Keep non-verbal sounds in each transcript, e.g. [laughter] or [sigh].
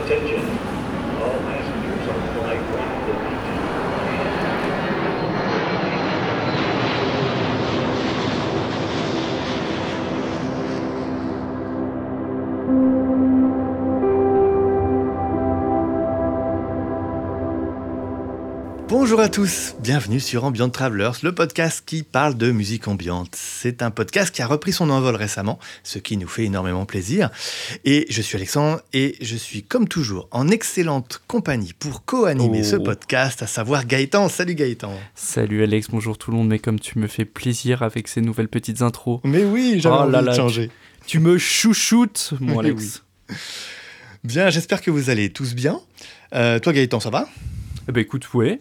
Attention. Bonjour à tous, bienvenue sur Ambient Travelers, le podcast qui parle de musique ambiante. C'est un podcast qui a repris son envol récemment, ce qui nous fait énormément plaisir. Et je suis Alexandre et je suis comme toujours en excellente compagnie pour co-animer Oh. ce podcast, à savoir Gaëtan. Salut Gaëtan. Salut Alex, bonjour tout le monde, mais comme tu me fais plaisir avec ces nouvelles petites intros, Mais oui, j'avais Oh envie là de changer. tu me chouchoutes, [laughs] mon Oui, Alex. Bien, j'espère que vous allez tous bien. Euh, toi Gaëtan, ça va? Eh ben écoute, ouais.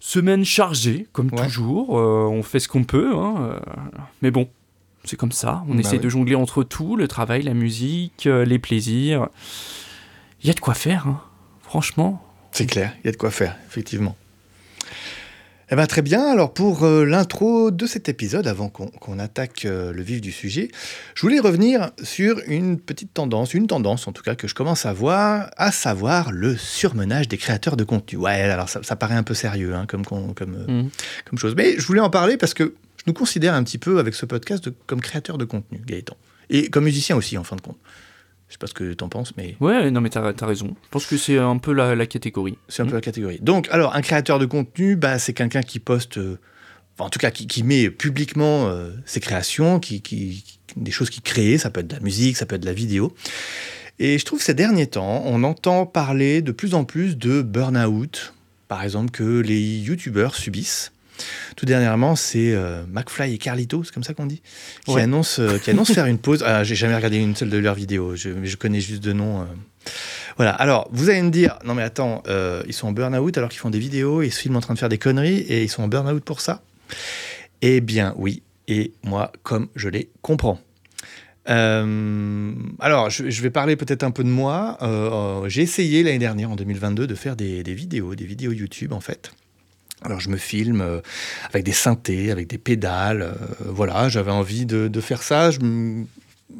Semaine chargée, comme Ouais. toujours. euh, on fait ce qu'on peut, hein, euh, mais bon, c'est comme ça. On Bah essaie de jongler entre tout, le travail, la musique, euh, les plaisirs. Il y a de quoi faire, hein, franchement. C'est clair, il y a de quoi faire, effectivement. Eh ben, très bien, alors pour euh, l'intro de cet épisode, avant qu'on attaque euh, le vif du sujet, je voulais revenir sur une petite tendance, une tendance en tout cas que je commence à voir, à savoir le surmenage des créateurs de contenu. Ouais, alors ça, ça paraît un peu sérieux hein, comme, comme, comme, euh, Mhm. comme chose, mais je voulais en parler parce que je nous considère un petit peu avec ce podcast de- comme créateur de contenu, Gaëtan. Et comme musicien aussi, en fin de compte. Je sais pas ce que t'en penses, mais... Ouais, non mais t'as as raison. Je pense que c'est un peu la, la catégorie. C'est un peu la catégorie. Donc, alors, un créateur de contenu, bah, c'est quelqu'un qui poste, euh, enfin, en tout cas, qui, qui met publiquement euh, ses créations, qui, qui- qui- des choses qu'il crée. Ça peut être de la musique, ça peut être de la vidéo. Et je trouve que ces derniers temps, on entend parler de plus en plus de burn-out, par exemple, que les youtubeurs subissent. Tout dernièrement, c'est euh, McFly et Carlito, c'est comme ça qu'on dit, qui Ouais. annoncent, euh, qui annoncent [laughs] faire une pause. Ah, J'ai jamais regardé une seule de leurs vidéos, je, connais juste de nom. euh. Voilà, alors vous allez me dire, non mais attends, euh, ils sont en burn-out alors qu'ils font des vidéos, ils se filment en train de faire des conneries et ils sont en burn-out pour ça? Eh bien oui, et moi comme je les comprends. Euh, alors, je, je vais parler peut-être un peu de moi. Euh, J'ai essayé l'année dernière, en 2022, de faire des, des vidéos, des vidéos YouTube en fait. Alors, je me filme euh, avec des synthés, avec des pédales. euh, voilà, j'avais envie de, de faire ça.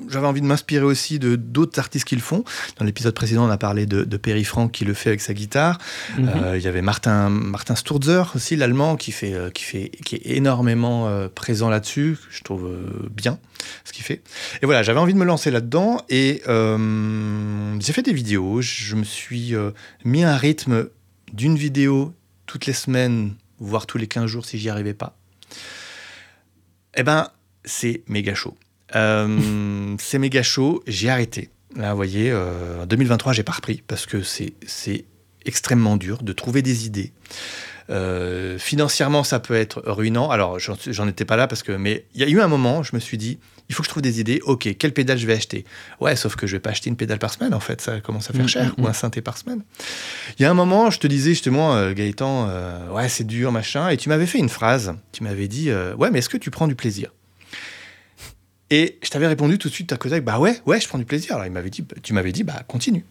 J'avais envie de m'inspirer aussi de d'autres artistes qui le font. Dans l'épisode précédent, on a parlé de, de Perry Franck qui le fait avec sa guitare. Mhm. Euh, Il y avait Martin, Martin Sturzer aussi, l'allemand, qui, fait, qui, fait, qui est énormément présent là-dessus. Je trouve bien ce qu'il fait. Et voilà, j'avais envie de me lancer là-dedans et euh, j'ai fait des vidéos. Je me suis mis un rythme d'une vidéo toutes les semaines, voire tous les 15 jours si j'y arrivais pas. Eh ben, c'est méga chaud. Euh, [laughs] c'est méga chaud, j'ai arrêté. Là, voyez, euh, en 2023, j'ai pas repris parce que c'est c'est extrêmement dur de trouver des idées. Euh, financièrement, ça peut être ruinant. Alors, j'en étais pas là parce que, mais il y a eu un moment, je me suis dit, il faut que je trouve des idées. Ok, quelle pédale je vais acheter? Ouais, sauf que je vais pas acheter une pédale par semaine. En fait, ça commence à faire Mm, cher mm, ou mm. un synthé par semaine. Il y a un moment, je te disais justement, euh, Gaëtan, euh, ouais, c'est dur, machin, et tu m'avais fait une phrase. Tu m'avais dit, euh, ouais, mais est-ce que tu prends du plaisir? Et je t'avais répondu tout de suite à avec, bah ouais, ouais, je prends du plaisir. Alors il m'avait dit, tu m'avais dit, bah continue.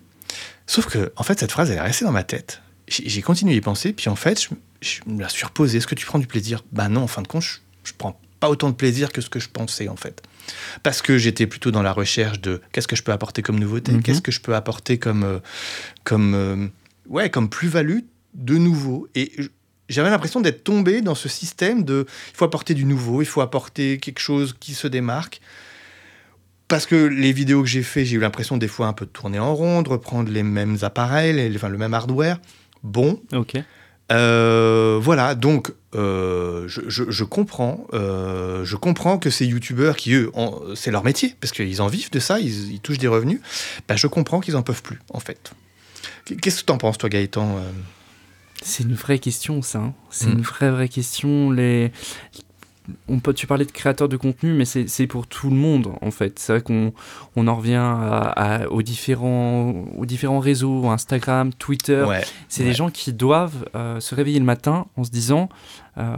Sauf que, en fait, cette phrase, elle est restée dans ma tête. J'ai continué à y penser, puis en fait, je, je me la suis reposée. Est-ce que tu prends du plaisir? Bah non, en fin de compte, je, je prends pas autant de plaisir que ce que je pensais, en fait. Parce que j'étais plutôt dans la recherche de qu'est-ce que je peux apporter comme nouveauté, Mhm. qu'est-ce que je peux apporter comme, euh, comme, euh, ouais, comme plus-value de nouveau? Et j'avais l'impression d'être tombé dans ce système de il faut apporter du nouveau, il faut apporter quelque chose qui se démarque. Parce que les vidéos que j'ai fait, j'ai eu l'impression des fois un peu de tourner en rond, de reprendre les mêmes appareils, les- enfin, le même hardware. Bon, Ok. euh, voilà, donc euh, je, je- je comprends, euh, je comprends que ces youtubeurs qui eux, ont- c'est leur métier parce qu'ils en vivent de ça, ils, ils touchent des revenus. Bah, je comprends qu'ils en peuvent plus en fait. Qu'est-ce que t'en penses toi Gaëtan C'est une vraie question, ça. hein. C'est Mm. une vraie, vraie question. Les... On peut, tu parlais de créateurs de contenu, mais c'est pour tout le monde, en fait. C'est vrai qu'on on en revient à- à- aux, différents, aux différents réseaux, Instagram, Twitter. Ouais, C'est ouais. des gens qui doivent euh, se réveiller le matin en se disant euh,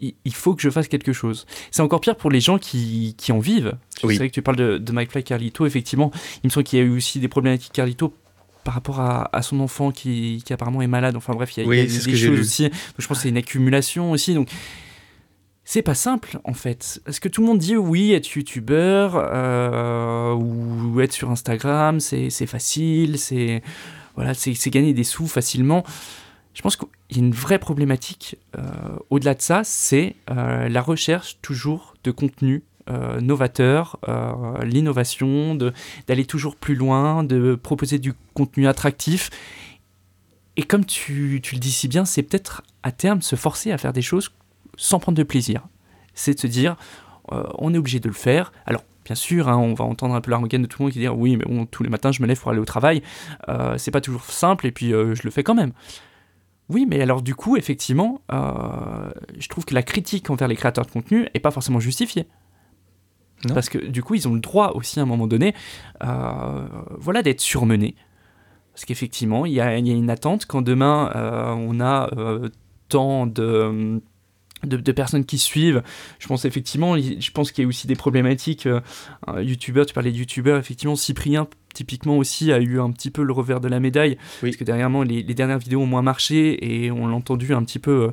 il, faut que je fasse quelque chose. C'est encore pire pour les gens qui, qui en vivent. Oui. C'est vrai que tu parles de, de McFly Carlito, effectivement. Il me semble qu'il y a eu aussi des problématiques Carlito par rapport à, à son enfant qui, qui apparemment est malade. Enfin bref, il y a, Oui, y a des choses aussi. Donc, je pense que c'est une accumulation aussi. Donc c'est pas simple en fait. Parce que tout le monde dit oui, être youtubeur euh, ou être sur Instagram, c'est facile, c'est voilà, c'est gagner des sous facilement. Je pense qu'il y a une vraie problématique euh, au-delà de ça, c'est euh, la recherche toujours de contenu novateur, l'innovation, d'aller toujours plus loin, de proposer du contenu attractif. Et comme tu, le dis si bien, c'est peut-être à terme se forcer à faire des choses sans prendre de plaisir. C'est de se dire, euh, on est obligé de le faire. Alors, bien sûr, hein, on va entendre un peu l'arrogance de tout le monde qui dit oui, mais bon, tous les matins, je me lève pour aller au travail. Euh, c'est pas toujours simple, et puis euh, je le fais quand même. Oui, mais alors du coup, effectivement, je trouve que la critique envers les créateurs de contenu est pas forcément justifiée. Parce que du coup, ils ont le droit aussi à un moment donné, voilà, d'être surmenés. Parce qu'effectivement, il y, a une attente quand demain on a tant de de, personnes qui suivent. Je pense effectivement, je pense qu'il y a aussi des problématiques. Euh, YouTubeur, tu parlais de YouTubeur, effectivement, Cyprien typiquement aussi a eu un petit peu le revers de la médaille parce que derrière les, les, dernières vidéos ont moins marché et on l'a entendu un petit peu, euh,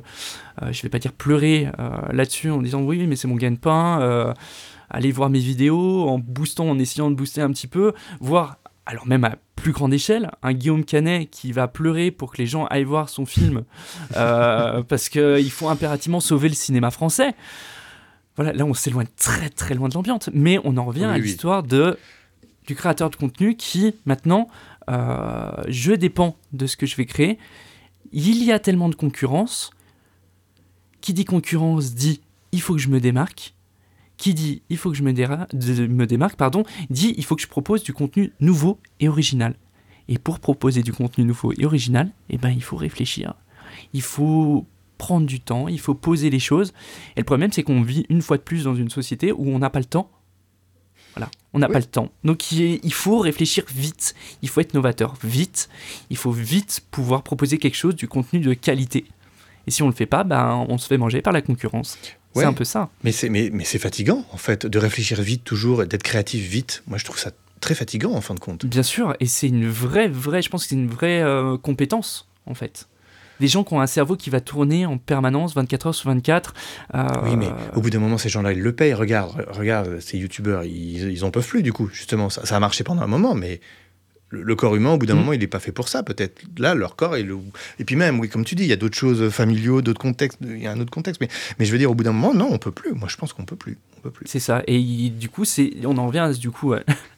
euh, je vais pas dire pleurer là-dessus en disant oui mais c'est mon gagne-pain, allez voir mes vidéos en boostant, en essayant de booster un petit peu, voire alors même à plus grande échelle, un Guillaume Canet qui va pleurer pour que les gens aillent voir son film euh, [laughs] parce qu'il faut impérativement sauver le cinéma français. Voilà, là on s'éloigne très très loin de l'ambiance, mais on en revient à l'histoire de du créateur de contenu qui maintenant, euh, je dépends de ce que je vais créer. Il y a tellement de concurrence. Qui dit concurrence dit il faut que je me démarque qui dit il faut que je me, me démarque, pardon, dit il faut que je propose du contenu nouveau et original. Et pour proposer du contenu nouveau et original, eh ben, il faut réfléchir. Il faut prendre du temps, il faut poser les choses. Et le problème, c'est qu'on vit une fois de plus dans une société où on n'a pas le temps. Voilà, on n'a pas le temps. Donc il faut réfléchir vite, il faut être novateur vite, il faut vite pouvoir proposer quelque chose, du contenu de qualité. Et si on ne le fait pas, ben, on se fait manger par la concurrence. C'est un peu ça. Mais c'est mais, mais fatigant, en fait, de réfléchir vite toujours, d'être créatif vite. Moi, je trouve ça très fatigant, en fin de compte. Bien sûr, et c'est une vraie, vraie, je pense que c'est une vraie euh, compétence, en fait. Des gens qui ont un cerveau qui va tourner en permanence, 24 heures sur 24. Euh, oui, mais au bout d'un moment, ces gens-là, ils le payent. Regarde, regarde ces youtubeurs, ils, ils en peuvent plus, du coup, justement. Ça, ça a marché pendant un moment, mais le, corps humain, au bout d'un mm. moment, il n'est pas fait pour ça, peut-être. Là, leur corps, et, le... et puis même, oui, comme tu dis, il y a d'autres choses familiaux, d'autres contextes, il y a un autre contexte. Mais, mais je veux dire, au bout d'un moment, non, on peut plus. Moi, je pense qu'on peut plus. On peut plus. C'est ça. Et du coup, c'est, on en revient du coup.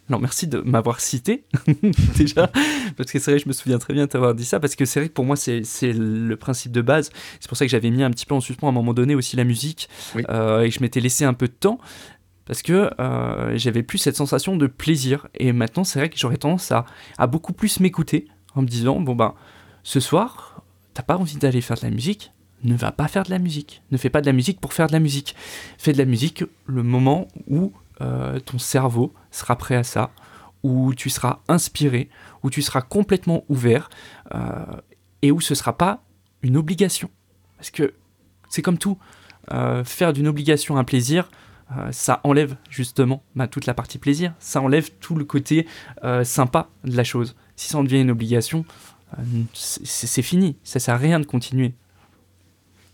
Non, [laughs] merci de m'avoir cité [laughs] déjà, parce que c'est vrai, je me souviens très bien de t'avoir dit ça, parce que c'est vrai que pour moi, c'est, le principe de base. C'est pour ça que j'avais mis un petit peu en suspens à un moment donné aussi la musique, euh, et que je m'étais laissé un peu de temps parce que euh, j'avais plus cette sensation de plaisir. Et maintenant, c'est vrai que j'aurais tendance à, beaucoup plus m'écouter en me disant bon ben, ce soir, t'as pas envie d'aller faire de la musique, ne va pas faire de la musique. Ne fais pas de la musique pour faire de la musique. Fais de la musique le moment où euh, ton cerveau sera prêt à ça, où tu seras inspiré, où tu seras complètement ouvert, euh, et où ce sera pas une obligation. Parce que c'est comme tout. faire d'une obligation un plaisir, euh, ça enlève justement bah, toute la partie plaisir, ça enlève tout le côté euh, sympa de la chose. Si ça en devient une obligation, euh, c'est fini, ça sert à rien de continuer.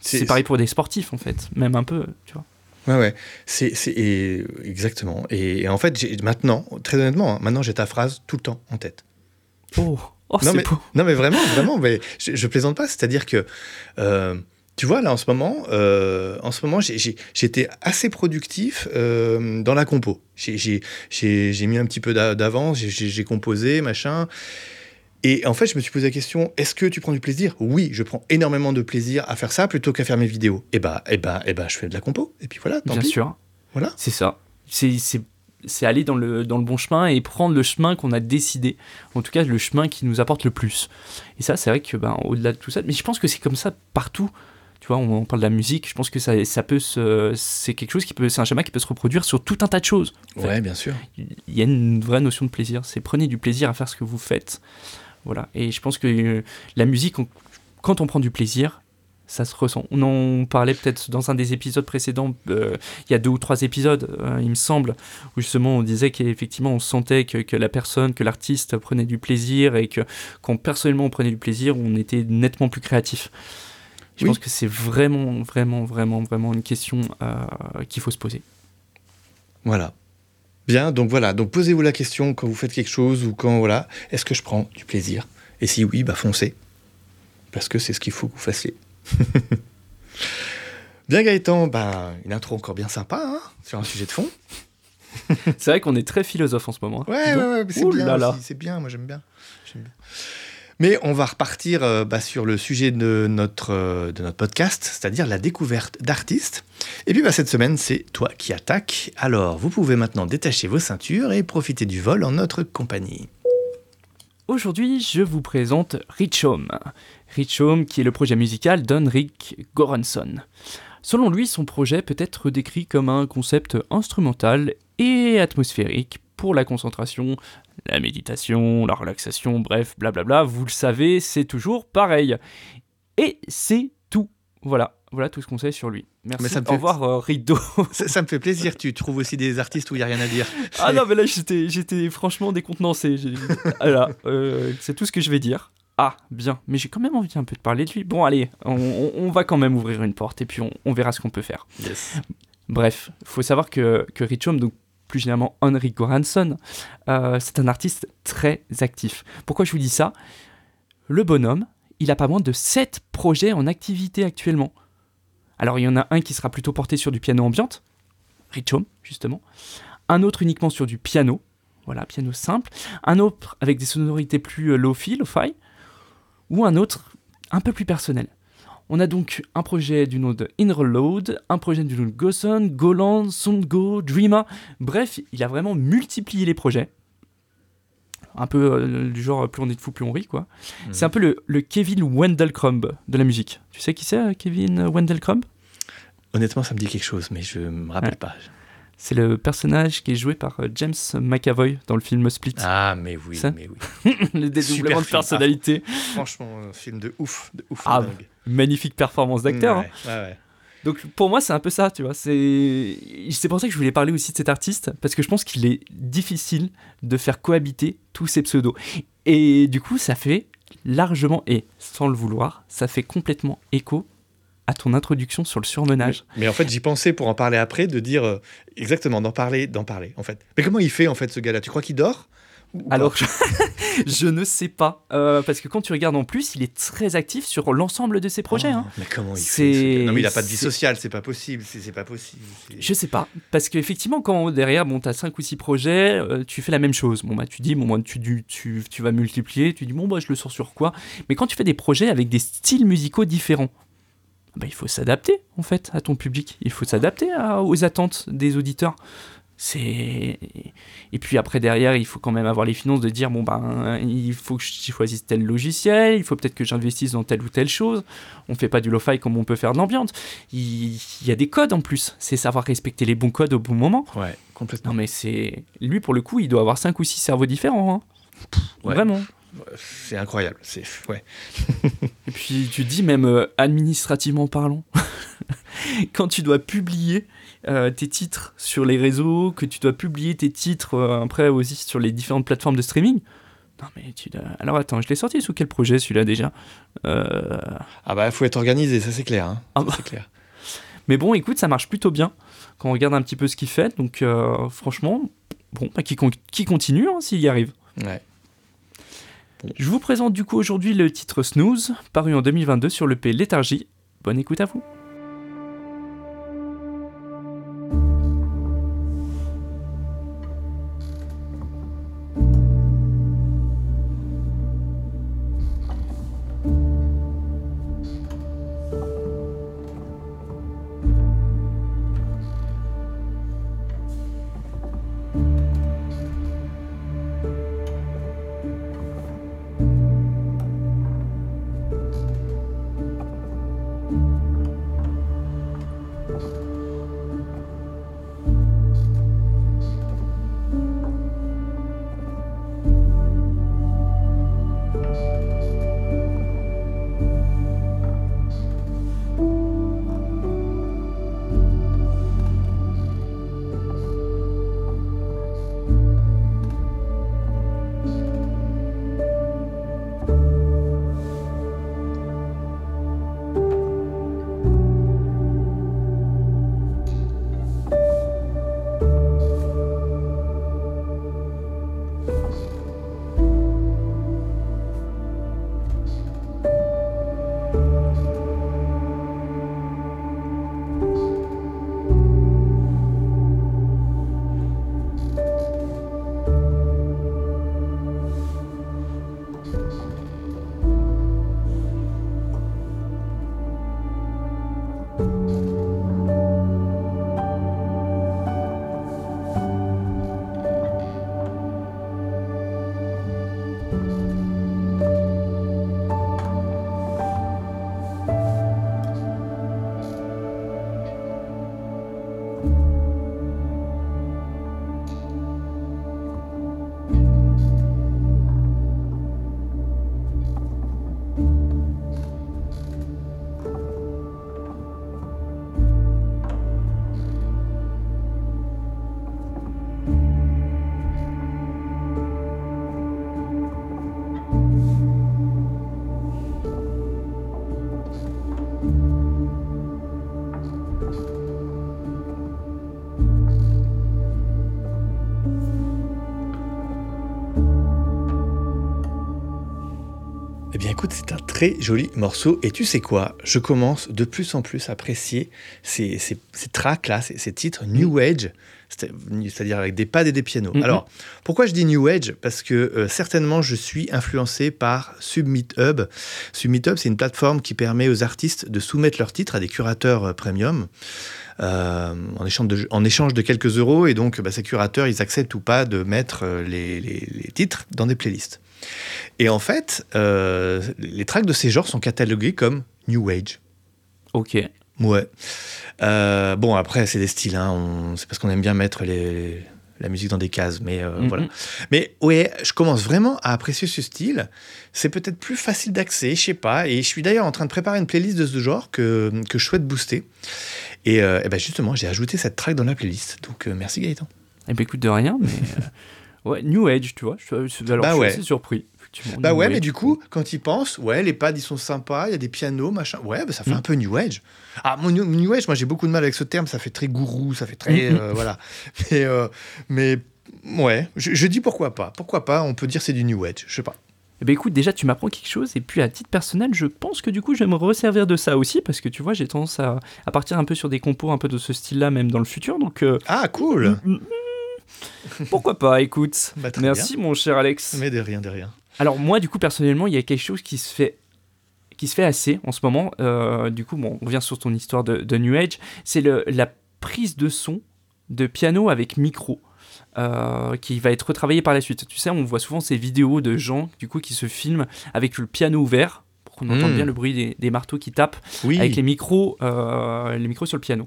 C'est pareil pour des sportifs en fait, même un peu, tu vois. Ouais, ouais, c'est exactement. Et, en fait, maintenant, très honnêtement, hein, maintenant j'ai ta phrase tout le temps en tête. Oh, oh non, mais, non, mais vraiment, vraiment, mais je, je plaisante pas. C'est-à-dire que tu vois, là, en ce moment, euh, en ce moment, j'étais assez productif euh, dans la compo. J'ai mis un petit peu d'avance, j'ai composé, machin. Et en fait, je me suis posé la question est-ce que tu prends du plaisir? Oui, je prends énormément de plaisir à faire ça plutôt qu'à faire mes vidéos. Et bah, et bah, et bah, je fais de la compo. Et puis voilà. Bien sûr. Voilà. C'est ça. C'est aller dans le, dans le bon chemin et prendre le chemin qu'on a décidé. En tout cas, le chemin qui nous apporte le plus. Et ça, c'est vrai que, ben, au-delà de tout ça, mais je pense que c'est comme ça partout tu vois, on, parle de la musique, je pense que ça, ça peut c'est quelque chose qui peut, c'est un schéma qui peut se reproduire sur tout un tas de choses. Ouais, bien sûr. Il y a une vraie notion de plaisir. C'est prenez du plaisir à faire ce que vous faites. Voilà. Et je pense que euh, la musique, quand on prend du plaisir, ça se ressent. On en parlait peut-être dans un des épisodes précédents, euh, il y a deux ou trois épisodes, euh, il me semble, où justement on disait qu'effectivement on sentait que, que, la personne, que l'artiste prenait du plaisir et que quand personnellement on prenait du plaisir, on était nettement plus créatif. Je Oui. pense que c'est vraiment, vraiment, vraiment, vraiment une question euh, qu'il faut se poser. Voilà. Bien, donc voilà. Donc posez-vous la question quand vous faites quelque chose ou quand voilà, est-ce que je prends du plaisir? Et si oui, bah foncez. Parce que c'est ce qu'il faut que vous fassiez. [laughs] bien Gaëtan, bah, une intro encore bien sympa hein, sur un sujet de fond. [laughs] C'est vrai qu'on est très philosophe en ce moment. hein. Ouais, ouais, ouais, mais c'est bien, là là. aussi, c'est bien, moi j'aime bien. J'aime bien. Mais on va repartir euh, bah, sur le sujet de notre, euh, de notre podcast, c'est-à-dire la découverte d'artistes. Et puis bah, cette semaine, c'est toi qui attaques. Alors, vous pouvez maintenant détacher vos ceintures et profiter du vol en notre compagnie. Aujourd'hui, je vous présente Rich Home. Rich Home, qui est le projet musical d'Henrik Goransson. Selon lui, son projet peut être décrit comme un concept instrumental et atmosphérique pour la concentration, la méditation, la relaxation, bref, blablabla. Vous le savez, c'est toujours pareil. Et c'est tout. Voilà, voilà tout ce qu'on sait sur lui. Merci. Mais ça me Au revoir, euh, Rido. [laughs] Ça, ça me fait plaisir, tu trouves aussi des artistes où il n'y a rien à dire. Ah non, mais là, j'étais, franchement décontenancé. Voilà, euh, c'est tout ce que je vais dire. Ah, bien, mais j'ai quand même envie un peu de parler de lui. Bon, allez, on, on- on va quand même ouvrir une porte et puis on, on verra ce qu'on peut faire. Yes. Bref, il faut savoir que, que Rich Home, donc plus généralement Henrik Goransson, euh, c'est un artiste très actif. Pourquoi je vous dis ça? Le bonhomme, il a pas moins de 7 projets en activité actuellement. Alors il y en a un qui sera plutôt porté sur du piano ambiante, Rich Home justement, un autre uniquement sur du piano, voilà, piano simple, un autre avec des sonorités plus euh, lo-fi, lo-fi, ou un autre un peu plus personnel. On a donc un projet du nom de Inreload, un projet du nom de Goson, Goland, Sondgo, Dreama. Bref, il a vraiment multiplié les projets. Un peu euh, du genre plus on est de fou, plus on rit, quoi. Mhm. C'est un peu le, le Kevin Wendell Crumb de la musique. Tu sais qui c'est, euh, Kevin Wendell Crumb Honnêtement, ça me dit quelque chose, mais je me rappelle Ouais. pas. C'est le personnage qui est joué par euh, James McAvoy dans le film Split. Ah, mais oui, Ça mais oui. [laughs] le dédoublement super de personnalité. Franchement, un film de ouf, de ouf. Ah, dingue. Magnifique performance d'acteur. hein. Ouais, ouais, ouais. Donc pour moi c'est un peu ça, tu vois. C'est c'est pour ça que je voulais parler aussi de cet artiste parce que je pense qu'il est difficile de faire cohabiter tous ces pseudos. Et du coup ça fait largement et sans le vouloir, ça fait complètement écho à ton introduction sur le surmenage. Mais en fait, j'y pensais pour en parler après, de dire euh, exactement, d'en parler, d'en parler, en fait. Mais comment il fait, en fait, ce gars-là? Tu crois qu'il dort? Alors je, [laughs] je ne sais pas Euh, parce que quand tu regardes en plus, il est très actif sur l'ensemble de ses projets. Oh, hein. Mais comment il fait ce Non, mais il a pas de vie sociale, c'est pas possible, c'est pas possible. Je sais pas, parce qu'effectivement, quand derrière, bon, t'as 5 ou 6 projets, euh, tu fais la même chose. Bon, bah, tu dis, bon, bah, tu, tu, tu, tu vas multiplier, tu dis, bon, bah, je le sors sur quoi? Mais quand tu fais des projets avec des styles musicaux différents, bah, il faut s'adapter, en fait, à ton public. Il faut s'adapter aux attentes des auditeurs. C'est. Et puis après, derrière, il faut quand même avoir les finances de dire, bon, ben, il faut que je choisisse tel logiciel, il faut peut-être que j'investisse dans telle ou telle chose. On fait pas du lo-fi comme on peut faire de l'ambiance. Il, il y a des codes en plus. C'est savoir respecter les bons codes au bon moment. Ouais, complètement. Non mais c'est... Lui pour le coup il doit avoir 5 ou 6 cerveaux différents. hein. Ouais. Vraiment. C'est incroyable. C'est ouais. [laughs] Et puis tu dis même euh, administrativement parlant, [laughs] quand tu dois publier euh, tes titres sur les réseaux, que tu dois publier tes titres euh, après aussi sur les différentes plateformes de streaming. Non mais tu dois... Alors attends, je l'ai sorti sous quel projet celui-là déjà? Ah bah, faut être organisé, ça c'est clair. Hein. Ah bah. c'est clair. [laughs] Mais bon, écoute, ça marche plutôt bien quand on regarde un petit peu ce qu'il fait. Donc franchement, bon, bah, qui, con- qui continue hein, s'il y arrive. Ouais. Je vous présente du coup aujourd'hui le titre Snooze, paru en 2022 sur le P Léthargie. Bonne écoute à vous. Très joli morceau et tu sais quoi? Je commence de plus en plus à apprécier ces, ces, ces tracks là, ces, ces titres New Age, c'est- c'est-à-dire avec des pads et des pianos. Mhm. Alors, pourquoi je dis New Age? Parce que euh, certainement je suis influencé par Submit Hub. Submit Hub, c'est une plateforme qui permet aux artistes de soumettre leurs titres à des curateurs euh, premium. euh, en, échange de, en échange de quelques euros et donc bah, ces curateurs ils acceptent ou pas de mettre les, les- les titres dans des playlists. Et en fait, euh, les tracks de ces genres sont catalogués comme New Age. Ok. Ouais. Euh, bon, après, c'est des styles. Hein. C'est parce qu'on aime bien mettre les- la musique dans des cases. Mais euh, Mhm. voilà. Mais ouais, je commence vraiment à apprécier ce style. C'est peut-être plus facile d'accès, je sais pas. Et je suis d'ailleurs en train de préparer une playlist de ce genre que, que je souhaite booster. Et, euh, ben justement, j'ai ajouté cette track dans la playlist. Donc euh, merci Gaëtan. Eh ben écoute, de rien, mais. [laughs] ouais, New Age, tu vois. Je, alors, Bah je suis ouais. assez surpris. Bah New ouais, Age. mais du coup, quand ils pensent, ouais, les pads ils sont sympas, il y a des pianos, machin. Ouais, bah, ça fait Mm. un peu New Age. Ah, mon New, Age, moi j'ai beaucoup de mal avec ce terme, ça fait très gourou, ça fait très. Mm, mm. euh, voilà. Mais, euh, mais ouais, je, je dis pourquoi pas. Pourquoi pas, on peut dire c'est du New Age, je sais pas. Eh ben écoute, déjà tu m'apprends quelque chose, et puis à titre personnel, je pense que du coup je vais me resservir de ça aussi, parce que tu vois, j'ai tendance à, à partir un peu sur des compos un peu de ce style-là, même dans le futur, donc euh, Ah, cool [laughs] pourquoi pas, écoute. Bah, Merci mon cher Alex. Mais de rien, de rien. Alors moi, du coup, personnellement, il y a quelque chose qui se fait qui se fait assez en ce moment. Euh, du coup, bon, on revient sur ton histoire de, de New Age. C'est le- la prise de son de piano avec micro. euh, qui va être retravaillé par la suite. Tu sais, on voit souvent ces vidéos de gens du coup qui se filment avec le piano ouvert pour qu'on entende Mm. bien le bruit des, des marteaux qui tapent Oui. avec les micros, euh, les micros sur le piano.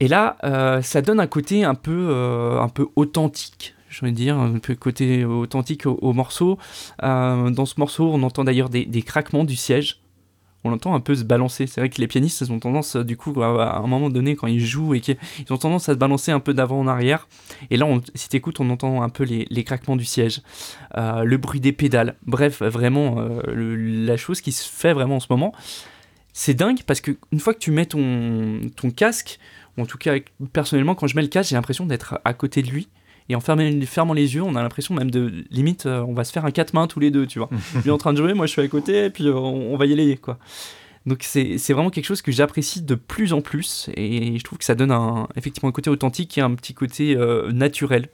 Et là, euh, ça donne un côté un peu, euh, un peu authentique, je veux dire, un peu côté authentique au, au morceau. Euh, dans ce morceau, on entend d'ailleurs des, craquements du siège. On entend un peu se balancer. C'est vrai que les pianistes, ils ont tendance, du coup, à, un moment donné, quand ils jouent, et ont tendance à se balancer un peu d'avant en arrière. Et là, on, si tu écoutes, on entend un peu les, craquements du siège, le bruit des pédales. Bref, vraiment, la chose qui se fait vraiment en ce moment, c'est dingue parce que une fois que tu mets ton, ton casque, ou en tout cas personnellement quand je mets le casque j'ai l'impression d'être à côté de lui et en fermant, les yeux on a l'impression même de limite euh, on va se faire un quatre mains tous les deux tu vois. [laughs] Lui est en train de jouer moi je suis à côté et puis on, on va y aller quoi. Donc c'est vraiment quelque chose que j'apprécie de plus en plus et je trouve que ça donne un, effectivement un côté authentique et un petit côté euh, naturel.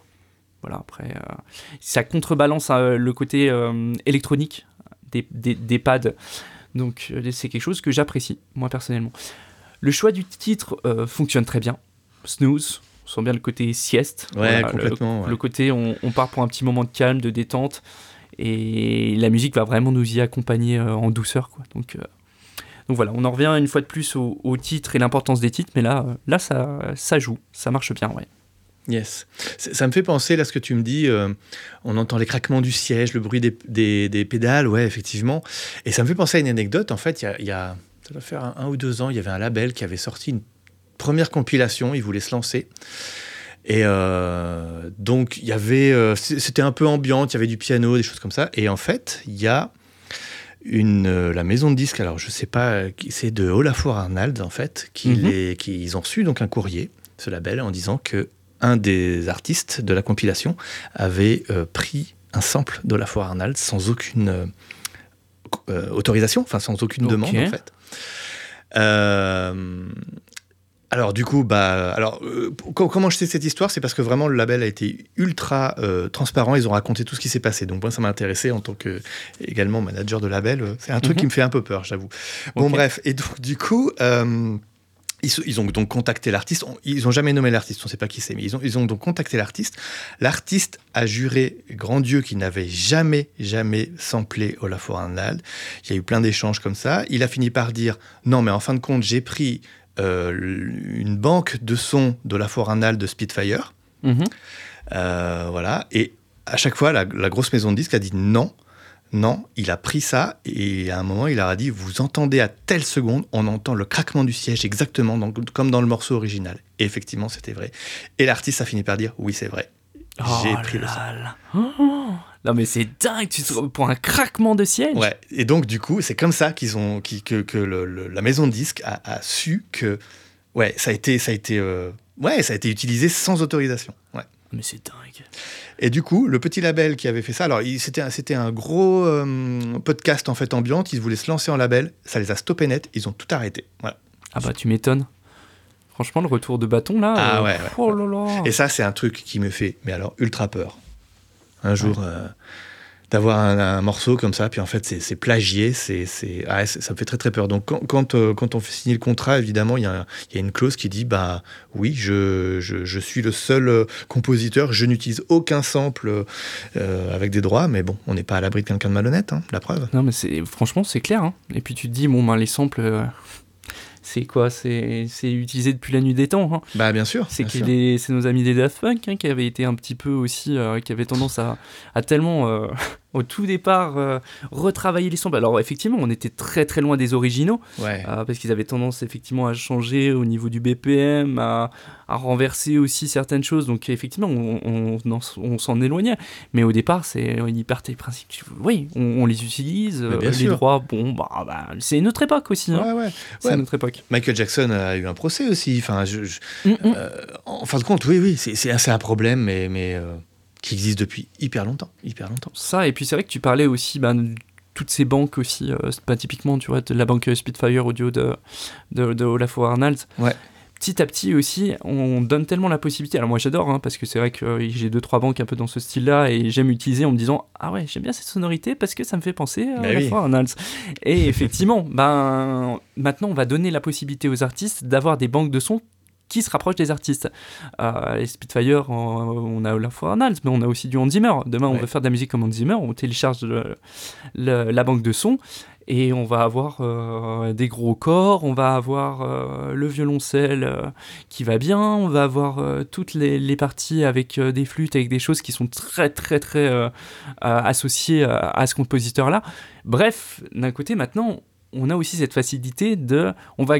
Voilà après euh, ça contrebalance euh, le côté électronique des, des, des pads donc euh, c'est quelque chose que j'apprécie, moi personnellement. Le choix du titre euh, fonctionne très bien. Snooze, on sent bien le côté sieste. Ouais, Voilà, complètement. Le, ouais. côté on, on part pour un petit moment de calme, de détente. Et la musique va vraiment nous y accompagner euh, en douceur. Quoi. Donc, euh, donc voilà, on en revient une fois de plus au, au titre et l'importance des titres. Mais là, là ça, ça joue, ça marche bien. Ouais. Yes. Ça me fait penser, là, ce que tu me dis, euh, on entend les craquements du siège, le bruit des, des- des pédales, ouais, effectivement. Et ça me fait penser à une anecdote. En fait, il y a, il y a- ça doit faire un, un ou deux ans, il y avait un label qui avait sorti une première compilation, il voulait se lancer. Et euh, donc, il y avait, euh, c'était un peu ambiante, il y avait du piano, des choses comme ça. Et en fait, il y a une, euh, la maison de disques, alors je sais pas, c'est de Olafur Arnald, en fait, qui Mhm. les- qui, ils ont reçu donc un courrier, ce label, en disant que un des artistes de la compilation avait euh, pris un sample d'Olafur Arnald sans aucune euh, euh, autorisation, enfin sans aucune demande en fait. Euh, alors du coup, bah, alors euh, co- comment je sais cette histoire, c'est parce que vraiment le label a été ultra euh, transparent. Ils ont raconté tout ce qui s'est passé. Donc moi, ça m'a intéressé en tant que également manager de label. C'est un truc Mhm. qui me fait un peu peur, j'avoue. Bon bref, et donc du coup. euh, ils, ont donc contacté l'artiste. On- Ils n'ont jamais nommé l'artiste, on ne sait pas qui c'est, mais ils ont, ils ont donc contacté l'artiste. L'artiste a juré, grand Dieu, qu'il n'avait jamais, jamais samplé Olafur Arnald. Il y a eu plein d'échanges comme ça. Il a fini par dire non, mais en fin de compte, j'ai pris euh, une banque de sons d'Olafur Arnald de Spitfire. Mhm. Euh, voilà. Et à chaque fois, la, la grosse maison de disques a dit non. Non, il a pris ça et à un moment, il leur a dit Vous entendez à telle seconde, on entend le craquement du siège exactement dans- comme dans le morceau original. Et effectivement, c'était vrai. Et l'artiste a fini par dire Oui, c'est vrai. J'ai Oh pris le là son. là. Oh. Non mais c'est dingue, tu te... pour un craquement de siège. Ouais. Et donc, du coup, c'est comme ça qu'ils ont, que, que le- le- la maison de disques a, a su que ouais, ça a été, ça a été, euh, ouais, ça a été utilisé sans autorisation. Ouais. Mais c'est dingue. Et du coup, le petit label qui avait fait ça, alors c'était un, c'était un gros euh, podcast en fait ambiante, ils voulaient se lancer en label, ça les a stoppés net, ils ont tout arrêté. Voilà. Ah bah tu m'étonnes. Franchement, le retour de bâton là. Ah euh, ouais, ouais, Oh là là. Et ça, c'est un truc qui me fait, mais alors, ultra peur. Un jour, euh, d'avoir un, morceau comme ça, puis en fait, c'est plagié, c'est, ah, ça me fait très très peur. Donc, quand, quand, euh, quand on fait signer le contrat, évidemment, il y, a y a une clause qui dit, bah oui, je, je, suis le seul euh, compositeur, je n'utilise aucun sample euh, avec des droits, mais bon, on n'est pas à l'abri de quelqu'un de malhonnête, hein, la preuve. Non mais franchement c'est clair. hein. Et puis tu te dis bon ben les samples, c'est quoi C'est c'est utilisé depuis la nuit des temps. hein. Bah bien sûr. C'est nos amis des Daft Punk hein, qui avaient été un petit peu aussi, euh, qui avaient tendance à, à tellement, euh, au tout départ, euh, retravailler les samples. Alors effectivement, on était très très loin des originaux, Ouais. euh, parce qu'ils avaient tendance effectivement à changer au niveau du BPM, à, à renverser aussi certaines choses. Donc effectivement, on, on, en- on s'en éloignait. Mais au départ, c'est ils partaient du principe, oui, on, on les utilise, euh, les sûr. droits, bon, bah, bah, c'est une autre époque aussi. hein. Ouais, ouais. C'est Ouais. une autre époque. Michael Jackson a eu un procès aussi. Enfin, je, je- Mm, mm. En fin de compte, oui, oui, c'est un problème, mais, mais qui existe depuis hyper longtemps, hyper longtemps. Ça, et puis c'est vrai que tu parlais aussi ben, de toutes ces banques aussi, euh, pas typiquement, tu vois, de la banque Spitfire audio de, de, de Olafur Arnalds. Ouais. Petit à petit aussi, on donne tellement la possibilité. Alors moi j'adore, hein, parce que c'est vrai que euh, j'ai deux trois banques un peu dans ce style-là et j'aime utiliser en me disant ah ouais j'aime bien cette sonorité parce que ça me fait penser à Bah oui. Olafur Arnalds. Et effectivement, ben maintenant on va donner la possibilité aux artistes d'avoir des banques de sons qui se rapprochent des artistes. Euh, les Spitfire, on, a Olafur Arnalds, mais on a aussi du Hans Zimmer. Demain, on Ouais. veut faire de la musique comme Hans Zimmer, on télécharge le- le- la banque de sons et on va avoir euh, des gros corps, on va avoir euh, le violoncelle euh, qui va bien, on va avoir toutes les, les parties avec des flûtes, avec des choses qui sont très très très associées à, à ce compositeur-là. Bref, d'un côté maintenant, on a aussi cette facilité de, on va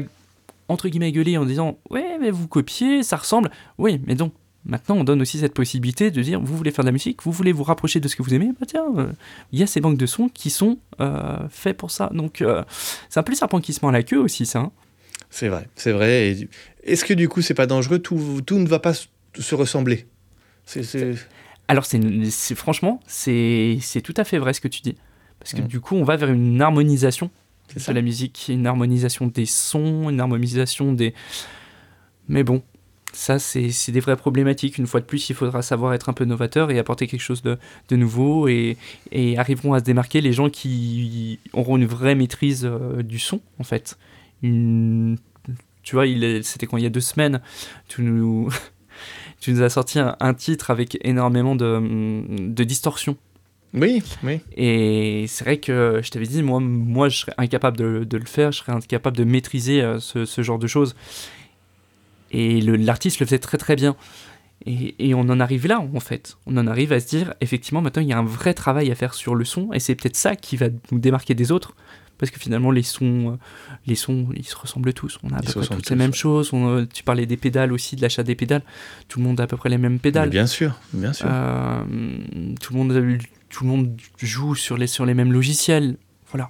entre guillemets gueuler en disant ouais mais vous copiez, ça ressemble, oui mais non. Maintenant, on donne aussi cette possibilité de dire vous voulez faire de la musique, vous voulez vous rapprocher de ce que vous aimez, bah tiens, euh, il y a ces banques de sons qui sont euh, faits pour ça. Donc, euh, c'est un peu le serpent qui se mord la queue aussi, ça. hein. C'est vrai, c'est vrai. Et Est-ce que du coup, c'est pas dangereux tout, tout ne va pas se ressembler? C'est- c'est- Alors, c'est, franchement, c'est, c'est tout à fait vrai ce que tu dis. Parce que Mm. du coup, on va vers une harmonisation C'est la musique, une harmonisation des sons, une harmonisation des. Mais bon, ça, c'est, des vraies problématiques. Une fois de plus, il faudra savoir être un peu novateur et apporter quelque chose de, de nouveau et, et arriveront à se démarquer les gens qui auront une vraie maîtrise euh, du son, en fait. Une... Tu vois, c'était quand il y a deux semaines, tu nous, [laughs] tu nous as sorti un, un titre avec énormément de, de distorsion. Oui, oui. Et c'est vrai que je t'avais dit, moi, moi je serais incapable de, de le faire, je serais incapable de maîtriser euh, ce, ce genre de choses. Et l'artiste le faisait très très bien. Et, et on en arrive là, en fait. On en arrive à se dire, effectivement, maintenant, il y a un vrai travail à faire sur le son, et c'est peut-être ça qui va nous démarquer des autres. Parce que finalement, les sons, euh, les sons, ils se ressemblent tous. On a à Ils peu près toutes les mêmes ouais. choses. On, euh, tu parlais des pédales aussi, de l'achat des pédales. Tout le monde a à peu près les mêmes Mais pédales. bien sûr, bien sûr. Euh, tout, le monde, a- tout le monde joue sur les, sur les mêmes logiciels. Voilà.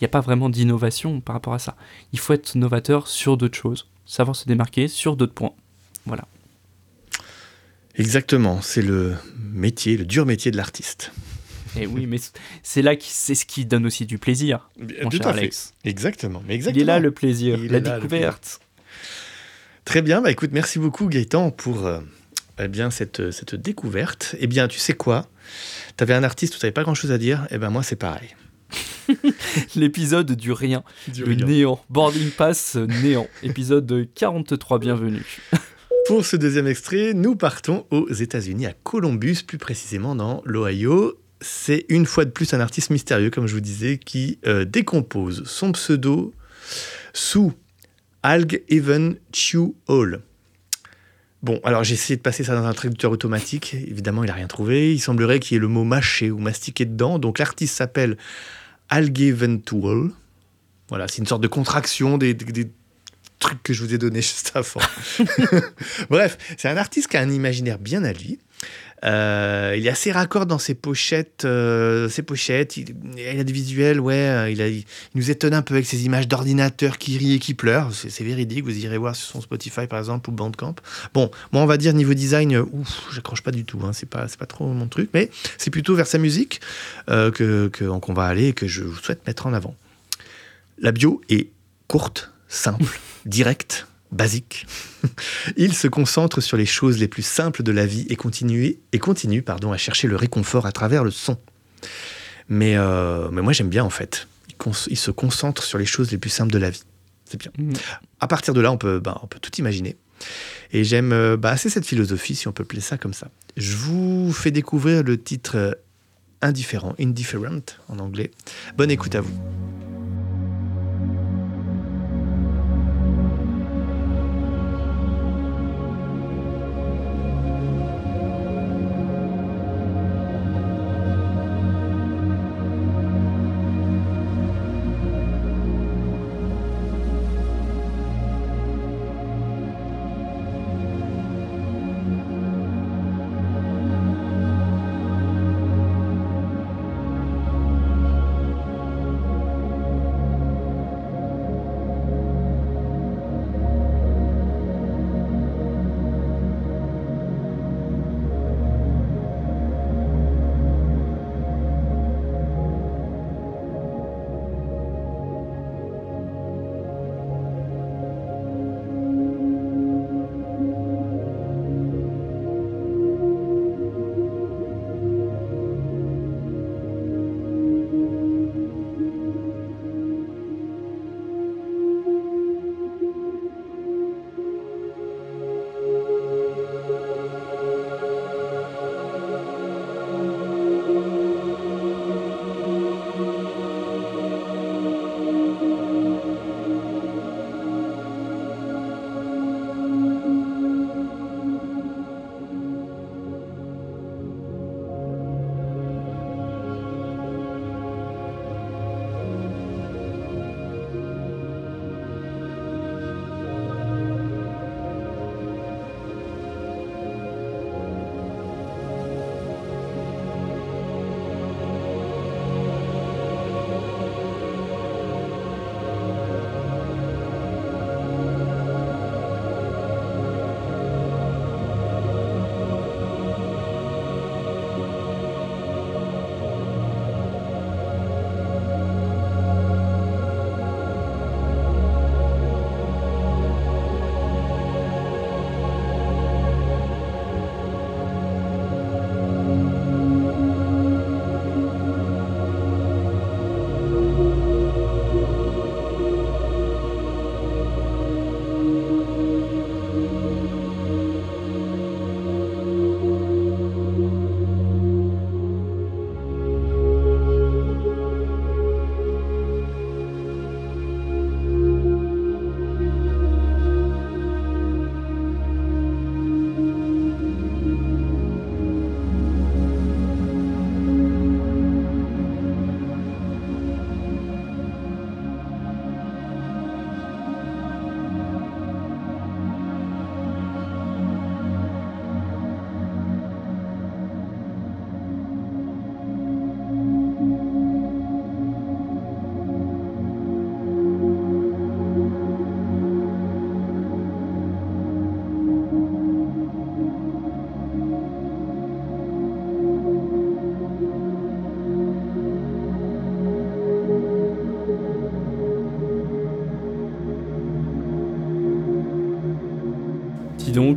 Il n'y a pas vraiment d'innovation par rapport à ça. Il faut être novateur sur d'autres choses, savoir se démarquer sur d'autres points. Voilà. Exactement, c'est le métier, le dur métier de l'artiste. Et oui, mais c'est là que c'est ce qui donne aussi du plaisir, mon Tout cher à fait. Alex. Exactement, mais Il exactement. est là le plaisir, Il la découverte. Très bien, bah écoute, merci beaucoup Gaëtan pour euh, eh bien, cette, cette découverte. Eh bien, tu sais quoi? Tu avais un artiste où tu n'avais pas grand-chose à dire, et ben moi c'est pareil. [laughs] L'épisode du rien, le néant. Boarding Pass néant. Épisode 43, bienvenue. [laughs] Pour ce deuxième extrait, nous partons aux États-Unis, à Columbus, plus précisément dans l'Ohio. C'est une fois de plus un artiste mystérieux, comme je vous disais, qui euh, décompose son pseudo sous Alg Even Chew Hall. Bon, alors j'ai essayé de passer ça dans un traducteur automatique. Évidemment, il n'a rien trouvé. Il semblerait qu'il y ait le mot mâché ou mastiqué dedans. Donc l'artiste s'appelle Algeventual. Voilà, c'est une sorte de contraction des, des- trucs que je vous ai donnés [laughs] juste avant. [laughs] Bref, c'est un artiste qui a un imaginaire bien à lui. Euh, il est assez raccord dans ses pochettes. euh, ses pochettes. Il, a des visuels, ouais. euh, Il, a, nous étonne un peu avec ses images d'ordinateur qui rient et qui pleurent. C'est véridique. Vous irez voir sur son Spotify, par exemple, ou Bandcamp. Bon, moi, on va dire niveau design, ouf, j'accroche pas du tout. Hein, c'est pas, pas trop mon truc. Mais c'est plutôt vers sa musique que que- qu'on va aller et que je souhaite mettre en avant. La bio est courte, simple, [laughs] directe, basique. [laughs] Il se concentre sur les choses les plus simples de la vie et continue, et continue pardon, à chercher le réconfort à travers le son. Mais, euh, mais moi j'aime bien en fait. Il, se concentre sur les choses les plus simples de la vie. C'est bien. Mhm. À partir de là, on peut, bah, on peut tout imaginer. Et j'aime euh, bah, assez cette philosophie, si on peut appeler ça comme ça. Je vous fais découvrir le titre euh, Indifférent, Indifferent en anglais. Bonne écoute à vous.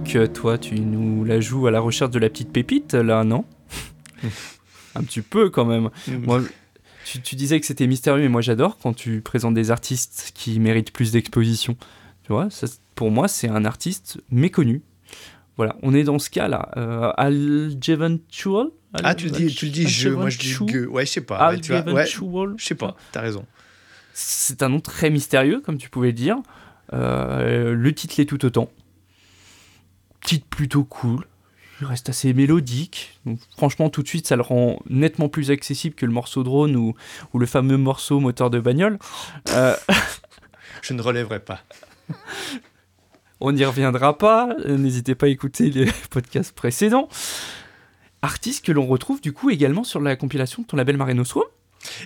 Donc, euh, toi, tu nous la joues à la recherche de la petite pépite, là, non [laughs] Un petit peu quand même. Moi, tu, tu disais que c'était mystérieux, mais moi j'adore quand tu présentes des artistes qui méritent plus d'exposition. Tu vois, ça, pour moi, c'est un artiste méconnu. Voilà, on est dans ce cas-là. Euh, Algeventual Ah, tu le dis, tu le dis je, moi je dis gueux. Ouais, je sais pas. ouais, vois, ouais, je sais pas, t'as raison. C'est un nom très mystérieux, comme tu pouvais le dire. Euh, le titre l'est tout autant. Titre plutôt cool. Il reste assez mélodique. Donc, franchement, tout de suite, ça le rend nettement plus accessible que le morceau drone ou, ou le fameux morceau moteur de bagnole. Euh, [laughs] Je ne relèverai pas. on n'y reviendra pas. N'hésitez pas à écouter les [laughs] podcasts précédents. artiste que l'on retrouve du coup également sur la compilation de ton label Mare Nostrum.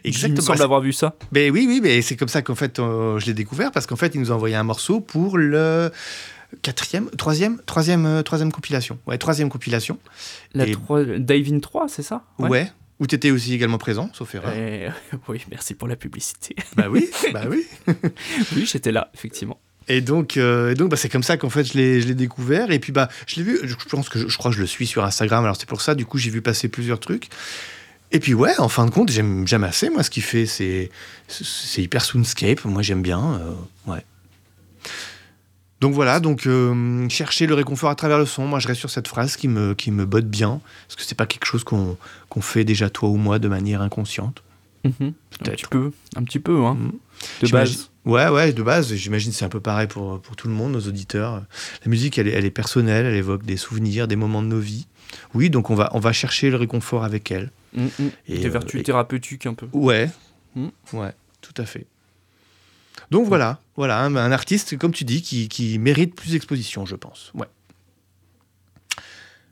Il me Exactement. semble avoir vu ça. Ben oui, oui, mais c'est comme ça qu'en fait, euh, je l'ai découvert parce qu'en fait, il nous a envoyé un morceau pour le quatrième, troisième, troisième, euh, troisième compilation. Ouais, troisième compilation. La Et- trois- Divine 3, c'est ça? Ouais. Où tu étais aussi également présent, sauf erreur. Et- [laughs] oui, merci pour la publicité. [laughs] Bah oui, [laughs] bah oui. oui, j'étais là, effectivement. Et donc, euh, et donc bah, c'est comme ça qu'en fait je l'ai, je l'ai découvert. Et puis bah, je l'ai vu, je pense que je, je crois que je le suis sur Instagram, alors c'est pour ça, du coup j'ai vu passer plusieurs trucs. Et puis ouais, en fin de compte, j'aime, assez, moi ce qu'il fait, c'est, c'est, c'est hyper soundscape, moi j'aime bien. euh, ouais. Donc voilà, donc euh, chercher le réconfort à travers le son, moi je reste sur cette phrase qui me, qui me botte bien, parce que c'est pas quelque chose qu'on, fait déjà toi ou moi de manière inconsciente. Mhm. Un Peut-être. petit peu, un petit peu, hein, Mhm. de base. Ouais, ouais, de base, j'imagine que c'est un peu pareil pour, pour tout le monde, nos auditeurs. La musique, elle est, elle est personnelle, elle évoque des souvenirs, des moments de nos vies. Oui, donc on va, on va chercher le réconfort avec elle. Mhm. Et, Des euh, vertus et- thérapeutiques un peu. Ouais, Mhm. ouais, tout à fait. Donc voilà, voilà, un, un artiste, comme tu dis, qui, qui mérite plus d'exposition, je pense. Ouais.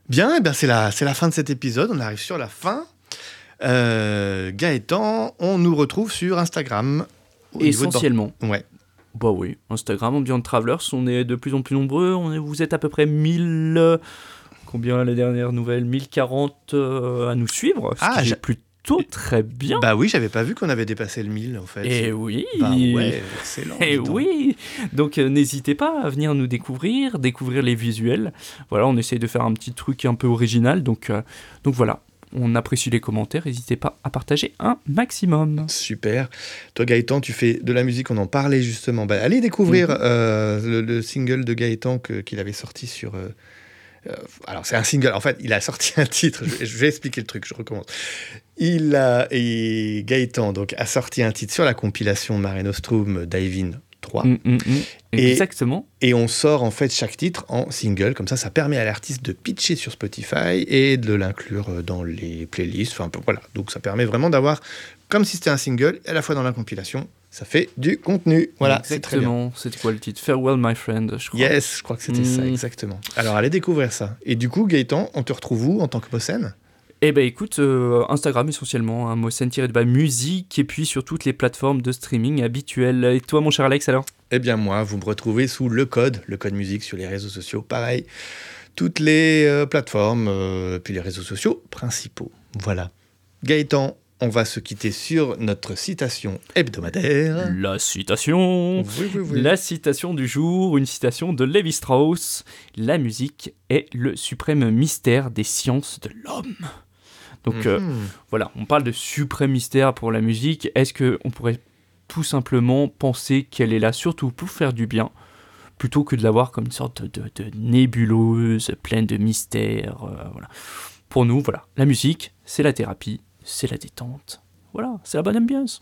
Bien, eh bien c'est la, fin de cet épisode, on arrive sur la fin. Euh, Gaëtan, on nous retrouve sur Instagram. de Essentiellement. Ouais. Bah oui, Instagram, Ambient Travelers, on est de plus en plus nombreux. On est, vous êtes à peu près 1000. euh, combien la dernière nouvelle 1040 euh, à nous suivre. Ce Ah, qui est plutôt très bien. Bah oui, j'avais pas vu qu'on avait dépassé le 1000 en fait. Et oui. Bah ouais, excellent. Et donc. oui, donc euh, n'hésitez pas à venir nous découvrir, découvrir les visuels. Voilà, on essaye de faire un petit truc un peu original, donc, euh, donc voilà, on apprécie les commentaires, n'hésitez pas à partager un maximum. Super. Toi Gaëtan, tu fais de la musique, on en parlait justement. Bah, allez découvrir Mhm. euh, le, le single de Gaëtan qu'il avait sorti sur... euh, alors c'est un single, en fait il a sorti [laughs] un titre, je, vais- je vais expliquer le truc, je recommence. Il a, et Gaëtan donc, a sorti un titre sur la compilation Mare Nostrum Divine 3. Mm, mm, mm. Et- Exactement. Et on sort en fait chaque titre en single, comme ça ça permet à l'artiste de pitcher sur Spotify et de l'inclure euh, dans les playlists. Enfin voilà, donc ça permet vraiment d'avoir, comme si c'était un single, à la fois dans la compilation, ça fait du contenu. Voilà, c'est très bien. C'était quoi le titre? Farewell, my friend, je crois. Yes, je crois que c'était ça, Mm. exactement. Alors allez découvrir ça. Et du coup, Gaëtan, on te retrouve où en tant que Mossen Eh ben écoute, euh, Instagram essentiellement, un mot tiré de bas musique, et puis sur toutes les plateformes de streaming habituelles. Et toi, mon cher Alex, alors? Eh bien moi, vous me retrouvez sous le code, le code musique sur les réseaux sociaux, pareil. Toutes les euh, plateformes, euh, puis les réseaux sociaux principaux. Voilà. Gaëtan, on va se quitter sur notre citation hebdomadaire. La citation Oui, oui, oui. La citation du jour, une citation de Levi Strauss. La musique est le suprême mystère des sciences de l'homme. Donc euh, Mhm. voilà, on parle de suprême mystère pour la musique. Est-ce que on pourrait tout simplement penser qu'elle est là surtout pour faire du bien, plutôt que de la voir comme une sorte de, de nébuleuse pleine de mystères euh, voilà. Pour nous, voilà, la musique, c'est la thérapie, c'est la détente. Voilà, c'est la bonne ambiance.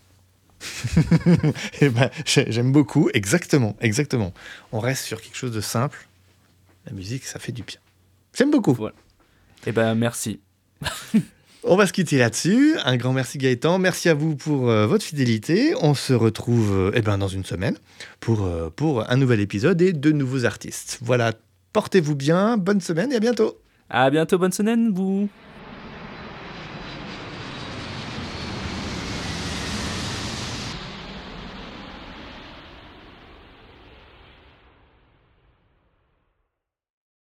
[laughs] Eh ben, j'ai- j'aime beaucoup, exactement, exactement. On reste sur quelque chose de simple. La musique, ça fait du bien. J'aime beaucoup. Eh ben merci. [laughs] On va se quitter là-dessus. Un grand merci Gaëtan. Merci à vous pour euh, votre fidélité. On se retrouve euh, eh ben, dans une semaine pour, euh, pour un nouvel épisode et de nouveaux artistes. Voilà, portez-vous bien, bonne semaine et à bientôt. À bientôt, bonne semaine, vous.